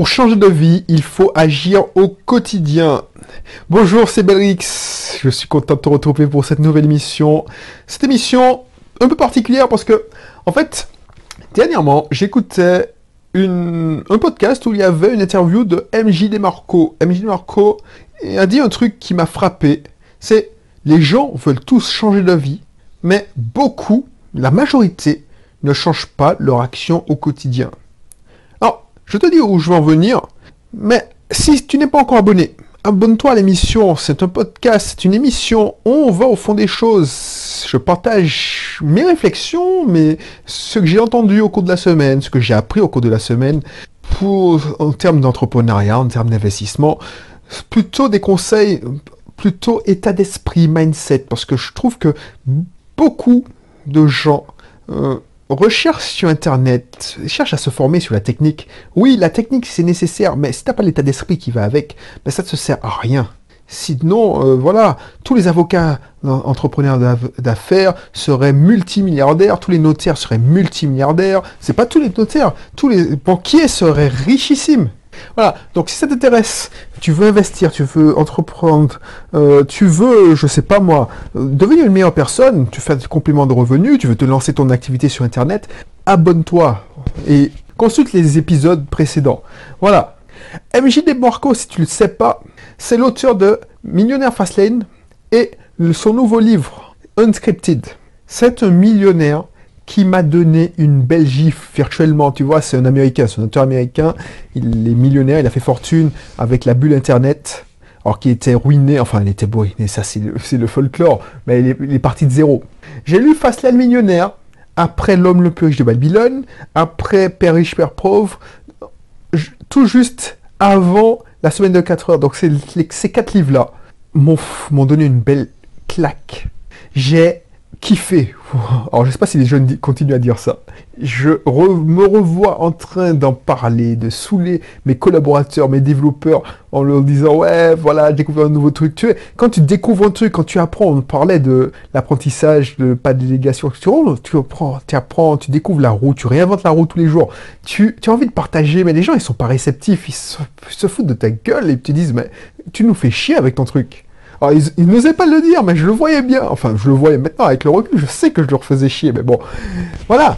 Pour changer de vie, il faut agir au quotidien. Bonjour, c'est Belrix. Je suis content de te retrouver pour cette nouvelle émission. Cette émission un peu particulière parce que, en fait, dernièrement, j'écoutais un podcast où il y avait une interview de MJ Demarco. MJ Demarco a dit un truc qui m'a frappé. C'est les gens veulent tous changer de vie, mais beaucoup, la majorité, ne changent pas leur action au quotidien. Je te dis où je veux en venir, mais si tu n'es pas encore abonné, abonne-toi à l'émission. C'est un podcast, c'est une émission. On va au fond des choses. Je partage mes réflexions, mais ce que j'ai entendu au cours de la semaine, ce que j'ai appris au cours de la semaine, pour, en termes d'entrepreneuriat, en termes d'investissement, plutôt des conseils, plutôt état d'esprit, mindset, parce que je trouve que beaucoup de gens euh, recherche sur Internet, cherche à se former sur la technique. Oui, la technique c'est nécessaire, mais si t'as pas l'état d'esprit qui va avec, ben ça ne te sert à rien. Sinon, euh, voilà, tous les avocats entrepreneurs d'affaires seraient multimilliardaires, tous les notaires seraient multimilliardaires. C'est pas tous les notaires, tous les banquiers seraient richissimes. Voilà, donc si ça t'intéresse, tu veux investir, tu veux entreprendre, euh, tu veux, je sais pas moi, devenir une meilleure personne, tu fais des compléments de revenus, tu veux te lancer ton activité sur Internet, abonne-toi et consulte les épisodes précédents. Voilà. MJ Demarco, si tu le sais pas, c'est l'auteur de Millionnaire Fastlane et son nouveau livre, Unscripted. C'est un millionnaire qui m'a donné une belle gifle virtuellement. Tu vois, c'est un Américain, c'est un auteur américain. Il est millionnaire, il a fait fortune avec la bulle Internet. Alors qu'il était ruiné, enfin il était mais ça c'est le, folklore, mais il est, parti de zéro. J'ai lu Fastlane Millionnaire, après L'homme le plus riche de Babylone, après Père riche, Père pauvre, tout juste avant la semaine de 4 heures. Donc ces quatre livres-là m'ont donné une belle claque. J'ai kiffé. Alors je sais pas si les jeunes continuent à dire ça. Je me revois en train d'en parler, de saouler mes collaborateurs, mes développeurs, en leur disant ouais voilà j'ai découvert un nouveau truc. Tu quand tu découvres un truc, quand tu apprends, on parlait de l'apprentissage, de pas de délégation, tu, apprends, tu apprends, tu découvres la roue, tu réinventes la roue tous les jours. Tu, as envie de partager, mais les gens ils sont pas réceptifs, ils se, se foutent de ta gueule et ils te disent mais tu nous fais chier avec ton truc. Alors, ils, n'osaient pas le dire, mais je le voyais bien. Enfin, je le voyais maintenant avec le recul, je sais que je leur faisais chier, mais bon. Voilà.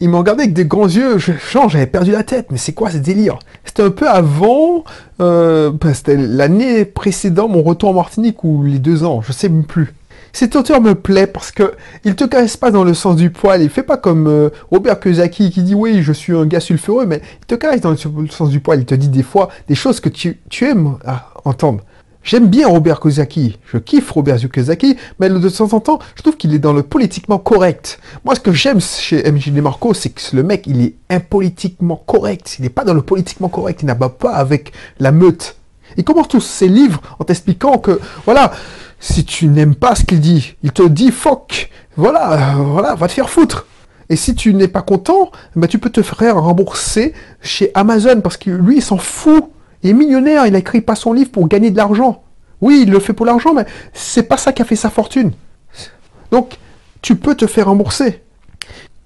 Ils m'ont regardé avec des grands yeux, je change, j'avais perdu la tête, mais c'est quoi ce délire? C'était un peu avant, euh, c'était l'année précédente, mon retour en Martinique, ou les deux ans, je sais plus. Cet auteur me plaît parce que il te caresse pas dans le sens du poil. Il fait pas comme euh, Robert Kiyosaki qui dit oui, je suis un gars sulfureux, mais il te caresse dans le sens du poil. Il te dit des fois des choses que tu, tu aimes entendre. J'aime bien Robert Kiyosaki, je kiffe Robert Kiyosaki, mais de temps en temps, je trouve qu'il est dans le politiquement correct. Moi, ce que j'aime chez MJ DeMarco, c'est que le mec, il est impolitiquement correct. Il n'est pas dans le politiquement correct, il n'abat pas avec la meute. Il commence tous ses livres en t'expliquant que, voilà, si tu n'aimes pas ce qu'il dit, il te dit fuck, voilà, voilà, va te faire foutre. Et si tu n'es pas content, ben tu peux te faire rembourser chez Amazon parce que lui, il s'en fout il est millionnaire, il a écrit pas son livre pour gagner de l'argent. Oui, il le fait pour l'argent, mais c'est pas ça qui a fait sa fortune. Donc, tu peux te faire rembourser.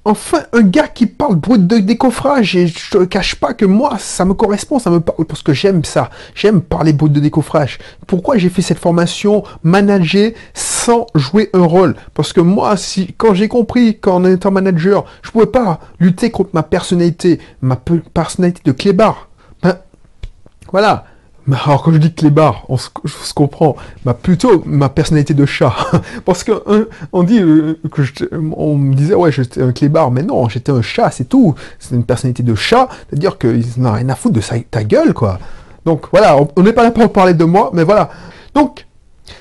Enfin, un gars qui parle brut de décoffrage, et je te cache pas que moi, ça me correspond, ça me parle, parce que j'aime ça. J'aime parler brut de décoffrage. Pourquoi j'ai fait cette formation manager sans jouer un rôle? Parce que moi, si, quand j'ai compris qu'en étant manager, je pouvais pas lutter contre ma personnalité, ma personnalité de clébard, voilà. Alors quand je dis clébard, on se, comprend, bah, plutôt ma personnalité de chat. Parce que on dit euh, que on me disait ouais j'étais un clébard, mais non, j'étais un chat, c'est tout. C'est une personnalité de chat, c'est-à-dire qu'ils n'ont rien à foutre de ta gueule, quoi. Donc voilà, on n'est pas là pour parler de moi, mais voilà. Donc,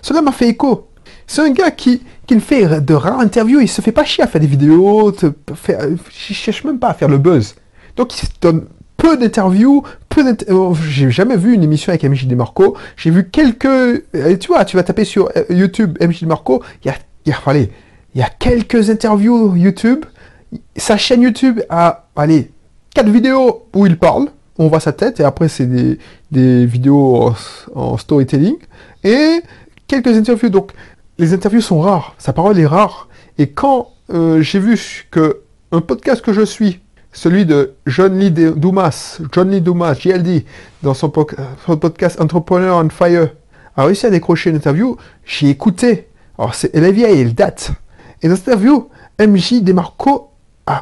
cela m'a fait écho. C'est un gars qui, qui fait de rares interviews, il se fait pas chier à faire des vidéos, il cherche même pas à faire le buzz. Donc il se donne peu d'interviews, peu oh, j'ai jamais vu une émission avec MJ Demarco. J'ai vu quelques, euh, tu vois, tu vas taper sur euh, YouTube MJ Demarco, il y a, y a, il y quelques interviews YouTube. Sa chaîne YouTube a, allez, quatre vidéos où il parle. On voit sa tête et après c'est des, vidéos en, storytelling et quelques interviews. Donc les interviews sont rares, sa parole est rare. Et quand euh, j'ai vu que un podcast que je suis celui de John Lee Dumas, John Lee Dumas, JLD, dans son, podcast Entrepreneur on Fire, a réussi à décrocher une interview. J'ai écouté. Alors, c'est, elle est vieille, elle date. Et dans cette interview, MJ Demarco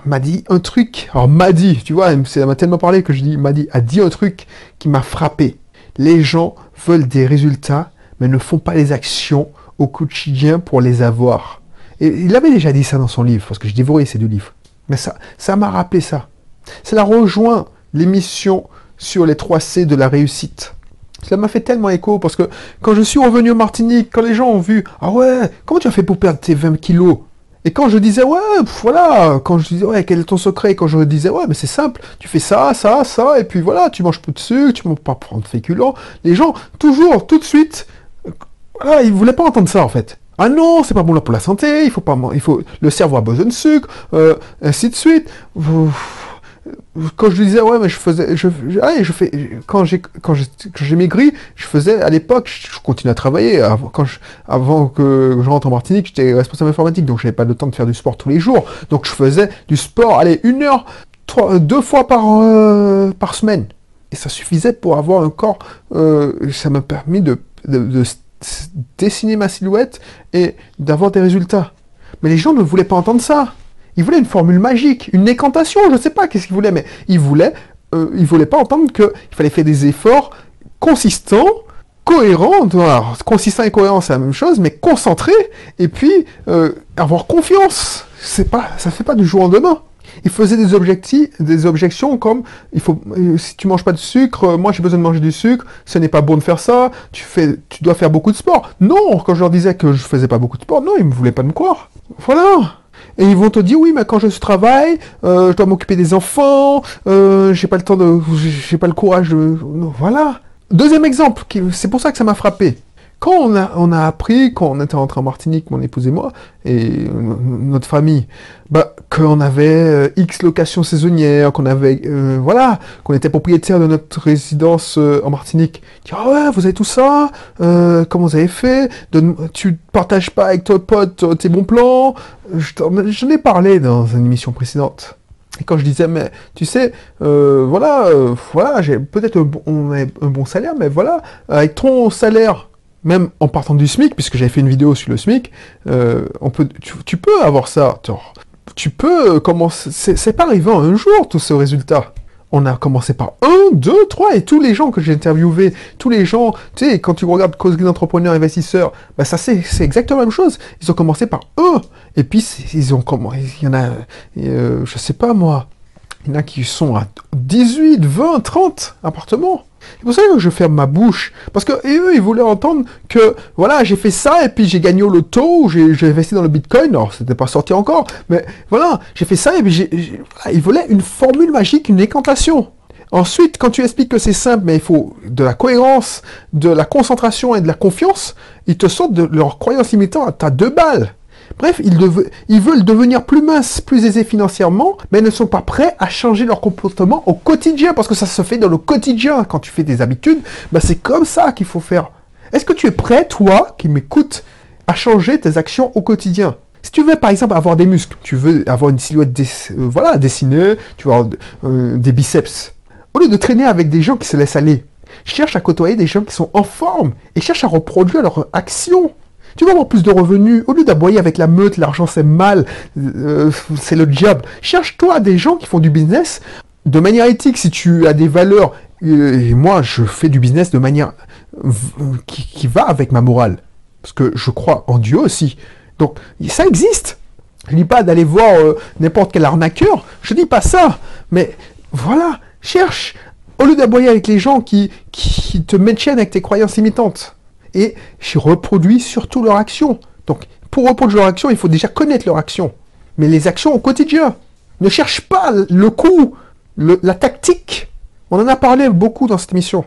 m'a dit un truc. Alors, m'a dit, tu vois, ça m'a tellement parlé que je dis, m'a dit, a dit un truc qui m'a frappé. Les gens veulent des résultats, mais ne font pas les actions au quotidien pour les avoir. Et il avait déjà dit ça dans son livre, parce que j'ai dévoré ces deux livres. Mais ça, m'a rappelé ça. Cela rejoint l'émission sur les 3 C de la réussite. Ça m'a fait tellement écho parce que quand je suis revenu au Martinique, quand les gens ont vu, ah ouais, comment tu as fait pour perdre tes 20 kilos? Et quand je disais, ouais, voilà, quand je disais, ouais, quel est ton secret? Quand je disais, ouais, mais c'est simple, tu fais ça, ça, ça, et puis voilà, tu manges peu de sucre, tu ne pas prendre de féculents. Les gens, toujours, tout de suite, voilà, ils voulaient pas entendre ça en fait. Ah non, c'est pas bon là pour la santé, il faut pas, il faut, le cerveau a besoin de sucre, euh, ainsi de suite. Quand je disais ouais mais je faisais, je, je fais, quand j'ai quand j'ai maigri, je faisais à l'époque, je continue à travailler. Avant, quand je, avant que je rentre en Martinique, j'étais responsable informatique, donc j'avais pas le temps de faire du sport tous les jours. Donc je faisais du sport, allez une heure, trois, deux fois par euh, par semaine, et ça suffisait pour avoir un corps. Euh, ça m'a permis de, de dessiner ma silhouette et d'avoir des résultats. Mais les gens ne voulaient pas entendre ça. Ils voulaient une formule magique, une écantation, je ne sais pas qu'est-ce qu'ils voulaient, mais ils voulaient, euh, ils voulaient pas entendre qu'il fallait faire des efforts consistants, cohérents. Alors, consistant et cohérent, c'est la même chose, mais concentré et puis euh, avoir confiance. C'est pas, ça fait pas du jour au lendemain il faisait des objections comme euh, si tu manges pas de sucre, euh, moi j'ai besoin de manger du sucre, ce n'est pas bon de faire ça, tu dois faire beaucoup de sport. Non, quand je leur disais que je faisais pas beaucoup de sport, non, ils ne voulaient pas me croire. Voilà. Et ils vont te dire oui, mais quand je travaille, euh, je dois m'occuper des enfants, j'ai pas le temps de, j'ai pas le courage de, voilà. Deuxième exemple, c'est pour ça que ça m'a frappé. Quand on a, appris, quand on était rentré en Martinique, mon épouse et moi, et notre famille, bah, qu'on avait euh, X locations saisonnières, qu'on avait, euh, voilà, qu'on était propriétaire de notre résidence euh, en Martinique. Ah ouais, vous avez tout ça Comment vous avez fait? De, Tu partages pas avec ton pote tes bons plans? Je, ai parlé dans une émission précédente. Et quand je disais, mais tu sais, voilà, voilà, j'ai peut-être un bon salaire, mais voilà, avec ton salaire même en partant du SMIC, puisque j'avais fait une vidéo sur le SMIC, euh, on peut, tu, peux avoir ça. Tu peux commencer. C'est pas arrivé en un jour, tout ce résultat. On a commencé par un, deux, trois, et tous les gens que j'ai interviewés, tous les gens, tu sais, quand tu regardes cause d'entrepreneurs, investisseurs, bah ça c'est exactement la même chose. Ils ont commencé par un, et puis ils ont comment, il y en a, euh, je sais pas moi, il y en a qui sont à 18, 20, 30 appartements. C'est pour ça que je ferme ma bouche. Parce que eux, ils voulaient entendre que, voilà, j'ai fait ça et puis j'ai gagné au loto, j'ai investi dans le bitcoin. Alors, c'était pas sorti encore. Mais voilà, j'ai fait ça et puis ils voulaient une formule magique, une écantation. Ensuite, quand tu expliques que c'est simple, mais il faut de la cohérence, de la concentration et de la confiance, ils te sortent de leur croyance limitante à deux balles. Bref, ils, veulent devenir plus minces, plus aisés financièrement, mais ne sont pas prêts à changer leur comportement au quotidien, parce que ça se fait dans le quotidien. Quand tu fais des habitudes, bah c'est comme ça qu'il faut faire. Est-ce que tu es prêt, toi, qui m'écoutes, à changer tes actions au quotidien? Si tu veux par exemple avoir des muscles, tu veux avoir une silhouette euh, voilà, dessinée, tu veux avoir euh, des biceps, au lieu de traîner avec des gens qui se laissent aller, cherche à côtoyer des gens qui sont en forme et cherche à reproduire leurs actions. Tu vas avoir plus de revenus. Au lieu d'aboyer avec la meute, l'argent c'est mal, euh, c'est le diable. Cherche-toi des gens qui font du business de manière éthique. Si tu as des valeurs, euh, et moi je fais du business de manière qui, va avec ma morale. Parce que je crois en Dieu aussi. Donc ça existe. Je dis pas d'aller voir euh, n'importe quel arnaqueur. Je dis pas ça. Mais voilà, cherche. Au lieu d'aboyer avec les gens qui, qui te maintiennent avec tes croyances limitantes et je reproduis surtout leur action. Donc, pour reproduire leur action, il faut déjà connaître leur action. Mais les actions au quotidien. Ne cherche pas le coup, la tactique. On en a parlé beaucoup dans cette émission.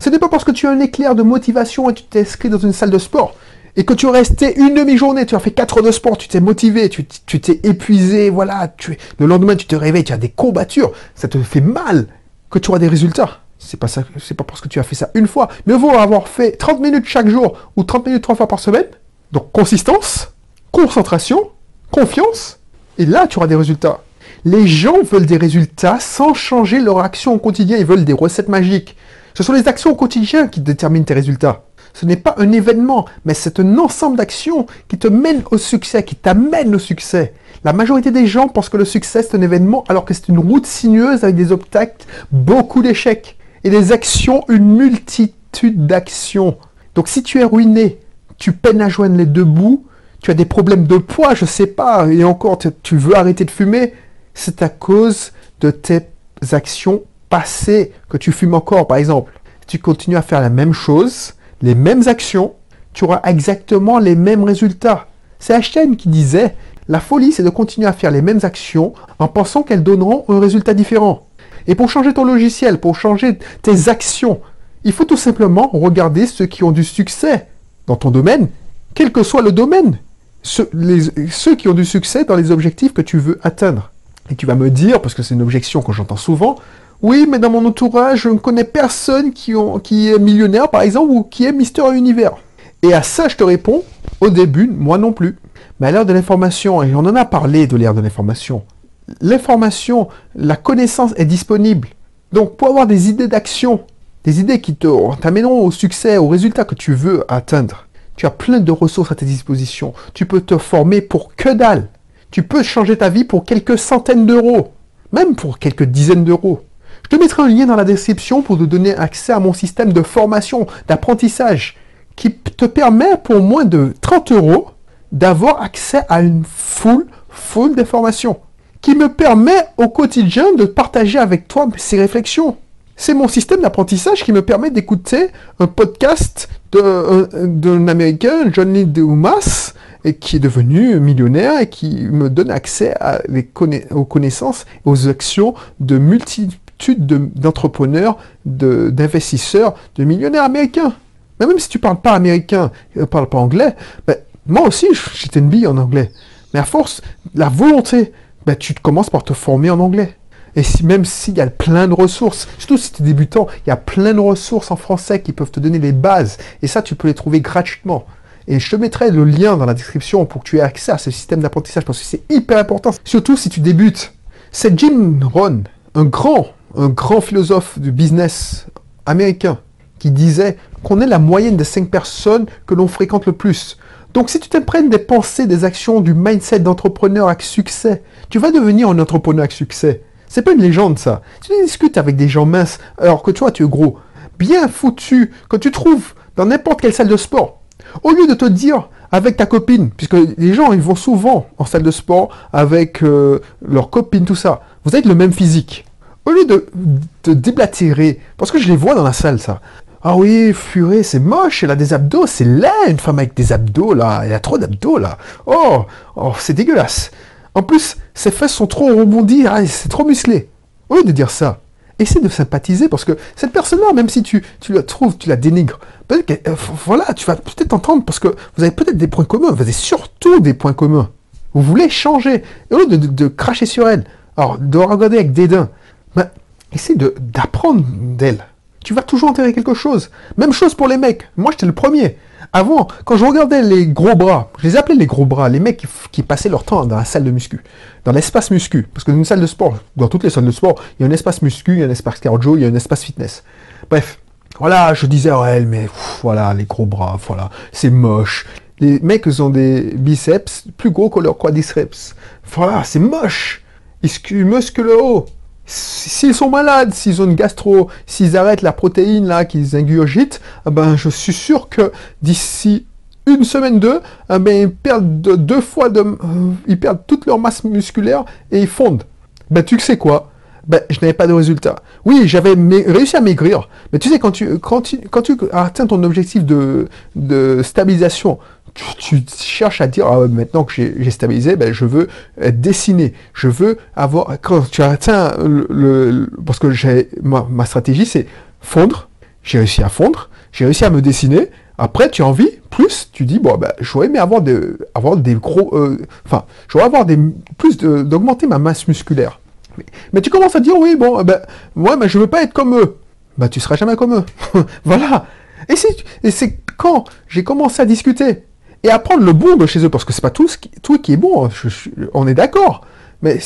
Ce n'est pas parce que tu as un éclair de motivation et tu t'es inscrit dans une salle de sport et que tu es resté une demi-journée, tu as fait 4 heures de sport, tu t'es motivé, tu t'es épuisé, voilà, tu, le lendemain tu te réveilles, tu as des courbatures, ça te fait mal que tu auras des résultats. C'est pas ça, c'est pas parce que tu as fait ça une fois. Mieux vaut avoir fait 30 minutes chaque jour ou 30 minutes trois fois par semaine. Donc consistance, concentration, confiance, et là tu auras des résultats. Les gens veulent des résultats sans changer leur action au quotidien. Ils veulent des recettes magiques. Ce sont les actions au quotidien qui déterminent tes résultats. Ce n'est pas un événement, mais c'est un ensemble d'actions qui te mènent au succès, qui t'amènent au succès. La majorité des gens pensent que le succès c'est un événement alors que c'est une route sinueuse avec des obstacles, beaucoup d'échecs et des actions, une multitude d'actions. Donc si tu es ruiné, tu peines à joindre les deux bouts, tu as des problèmes de poids, je sais pas, et encore tu veux arrêter de fumer, c'est à cause de tes actions passées que tu fumes encore par exemple. Tu continues à faire la même chose, les mêmes actions, tu auras exactement les mêmes résultats. C'est Einstein qui disait, la folie c'est de continuer à faire les mêmes actions en pensant qu'elles donneront un résultat différent. Et pour changer ton logiciel, pour changer tes actions, il faut tout simplement regarder ceux qui ont du succès dans ton domaine, quel que soit le domaine. Ceux, qui ont du succès dans les objectifs que tu veux atteindre. Et tu vas me dire, parce que c'est une objection que j'entends souvent, oui, mais dans mon entourage, je ne connais personne qui est millionnaire, par exemple, ou qui est Mister Univers. Et à ça, je te réponds, au début, moi non plus. Mais à l'ère de l'information, et on en a parlé de l'ère de l'information, l'information, la connaissance est disponible. Donc, pour avoir des idées d'action, des idées qui t'amèneront au succès, au résultat que tu veux atteindre, tu as plein de ressources à ta disposition. Tu peux te former pour que dalle. Tu peux changer ta vie pour quelques centaines d'euros, même pour quelques dizaines d'euros. Je te mettrai un lien dans la description pour te donner accès à mon système de formation, d'apprentissage, qui te permet pour moins de 30 euros d'avoir accès à une full, full des formations, qui me permet au quotidien de partager avec toi ces réflexions. C'est mon système d'apprentissage qui me permet d'écouter un podcast d'un Américain, John Lee Dumas, et qui est devenu millionnaire et qui me donne accès aux connaissances, aux actions de multitudes d'entrepreneurs, d'investisseurs, de, millionnaires américains. Même si tu parles pas américain, ne euh, parles pas anglais, ben, moi aussi, j'étais une bille en anglais. Mais à force, la volonté, ben, tu commences par te former en anglais. Et même s'il y a plein de ressources, surtout si tu es débutant, il y a plein de ressources en français qui peuvent te donner les bases. Et ça, tu peux les trouver gratuitement. Et je te mettrai le lien dans la description pour que tu aies accès à ce système d'apprentissage parce que c'est hyper important. Surtout si tu débutes. C'est Jim Rohn, un grand, un grand philosophe du business américain, qui disait qu'on est la moyenne des cinq personnes que l'on fréquente le plus. Donc si tu t'imprègnes des pensées, des actions, du mindset d'entrepreneur avec succès, tu vas devenir un entrepreneur avec succès. C'est pas une légende, ça. Tu discutes avec des gens minces, alors que toi, tu es gros. Bien foutu, que tu trouves dans n'importe quelle salle de sport. Au lieu de te dire avec ta copine, puisque les gens, ils vont souvent en salle de sport avec euh, leur copine, tout ça. Vous avez le même physique. Au lieu de te déblatérer, parce que je les vois dans la salle, ça. Ah oui, furée, c'est moche, elle a des abdos, c'est laid, une femme avec des abdos, là. Elle a trop d'abdos, là. Oh, oh c'est dégueulasse. En plus, ses fesses sont trop rebondies, ah, c'est trop musclé. Au lieu de dire ça, essaie de sympathiser parce que cette personne-là, même si tu, la trouves, tu la dénigres, peut-être euh, voilà, tu vas peut-être entendre parce que vous avez peut-être des points communs, vous avez surtout des points communs. Vous voulez changer. Et au lieu de, cracher sur elle, alors de regarder avec dédain, ben, essaie d'apprendre d'elle. Tu vas toujours enterrer quelque chose. Même chose pour les mecs. Moi, j'étais le premier. Avant, quand je regardais les gros bras, je les appelais les gros bras, les mecs qui, passaient leur temps dans la salle de muscu, dans l'espace muscu. Parce que dans une salle de sport, dans toutes les salles de sport, il y a un espace muscu, il y a un espace cardio, il y a un espace fitness. Bref, voilà, je disais, ouais, mais voilà, les gros bras, voilà, c'est moche. Les mecs ont des biceps plus gros que leurs quadriceps. Voilà, c'est moche. Ils musclent le haut. S'ils sont malades, s'ils ont une gastro, s'ils arrêtent la protéine là qu'ils ingurgitent, eh ben je suis sûr que d'ici une semaine deux, eh ben, ils perdent deux fois de, euh, ils perdent toute leur masse musculaire et ils fondent. Ben tu sais quoi? Ben, je n'avais pas de résultat. Oui, j'avais réussi à maigrir, mais tu sais, quand tu, atteins ton objectif de stabilisation, tu, cherches à dire, ah, maintenant que j'ai stabilisé, ben, je veux dessiner. Je veux avoir, quand tu atteins le, parce que ma, ma stratégie, c'est fondre. J'ai réussi à fondre. J'ai réussi à me dessiner. Après, tu as envie, plus, tu dis, bon, ben, j'aurais aimé avoir, des, avoir des gros, euh, enfin, j'aurais avoir des, plus d'augmenter ma masse musculaire. Mais, tu commences à dire, oui, bon, ben, moi, ben, je veux pas être comme eux. Ben, tu seras jamais comme eux. voilà. Et c'est quand j'ai commencé à discuter et à le bon de chez eux, parce que c'est pas tout, ce qui, est bon, on est d'accord. Mais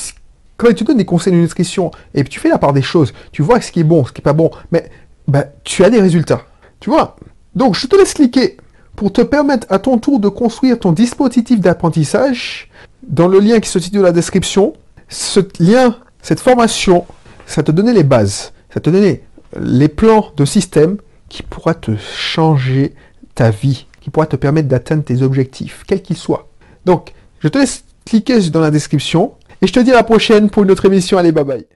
quand il te donne des conseils de nutrition, et tu fais la part des choses, tu vois ce qui est bon, ce qui est pas bon, mais bah, tu as des résultats. Tu vois? Donc, je te laisse cliquer pour te permettre à ton tour de construire ton dispositif d'apprentissage dans le lien qui se situe dans la description. Ce lien, cette formation, ça te donnait les bases, ça te donnait les plans de système qui pourra te changer ta vie, qui pourra te permettre d'atteindre tes objectifs, quels qu'ils soient. Donc, je te laisse cliquer dans la description et je te dis à la prochaine pour une autre émission. Allez, bye bye.